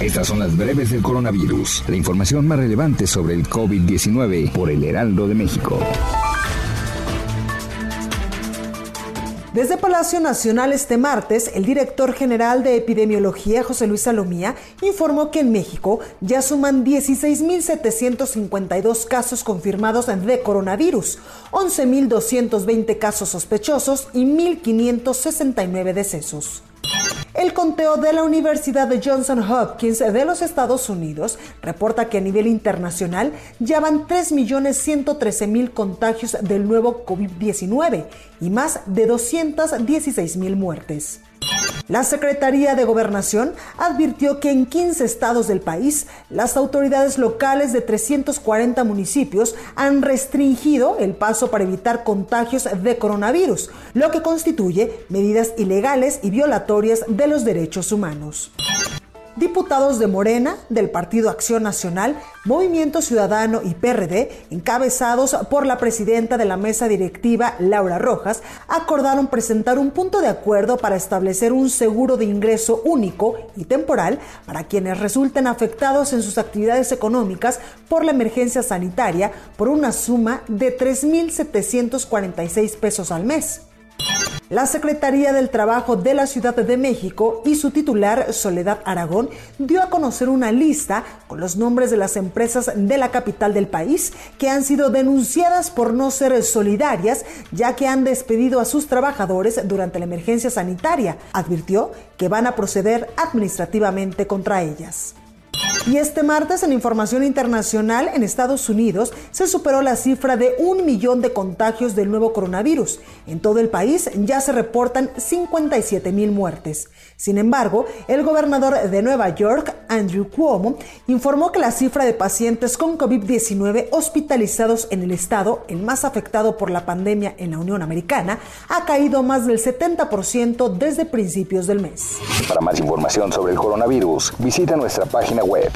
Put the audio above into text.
Estas son las breves del coronavirus, la información más relevante sobre el COVID-19 por el Heraldo de México. Desde Palacio Nacional este martes, el director general de epidemiología, José Luis Salomía, informó que en México ya suman 16.752 casos confirmados de coronavirus, 11.220 casos sospechosos y 1.569 decesos. El conteo de la Universidad de Johnson Hopkins de los Estados Unidos reporta que a nivel internacional ya van 3.113.000 contagios del nuevo COVID-19 y más de 216.000 muertes. La Secretaría de Gobernación advirtió que en 15 estados del país, las autoridades locales de 340 municipios han restringido el paso para evitar contagios de coronavirus, lo que constituye medidas ilegales y violatorias de los derechos humanos diputados de Morena, del Partido Acción Nacional, Movimiento Ciudadano y PRD, encabezados por la presidenta de la mesa directiva, Laura Rojas, acordaron presentar un punto de acuerdo para establecer un seguro de ingreso único y temporal para quienes resulten afectados en sus actividades económicas por la emergencia sanitaria por una suma de 3.746 pesos al mes. La Secretaría del Trabajo de la Ciudad de México y su titular, Soledad Aragón, dio a conocer una lista con los nombres de las empresas de la capital del país que han sido denunciadas por no ser solidarias, ya que han despedido a sus trabajadores durante la emergencia sanitaria. Advirtió que van a proceder administrativamente contra ellas. Y este martes, en información internacional, en Estados Unidos se superó la cifra de un millón de contagios del nuevo coronavirus. En todo el país ya se reportan 57 mil muertes. Sin embargo, el gobernador de Nueva York, Andrew Cuomo, informó que la cifra de pacientes con COVID-19 hospitalizados en el estado, el más afectado por la pandemia en la Unión Americana, ha caído más del 70% desde principios del mes. Para más información sobre el coronavirus, visita nuestra página web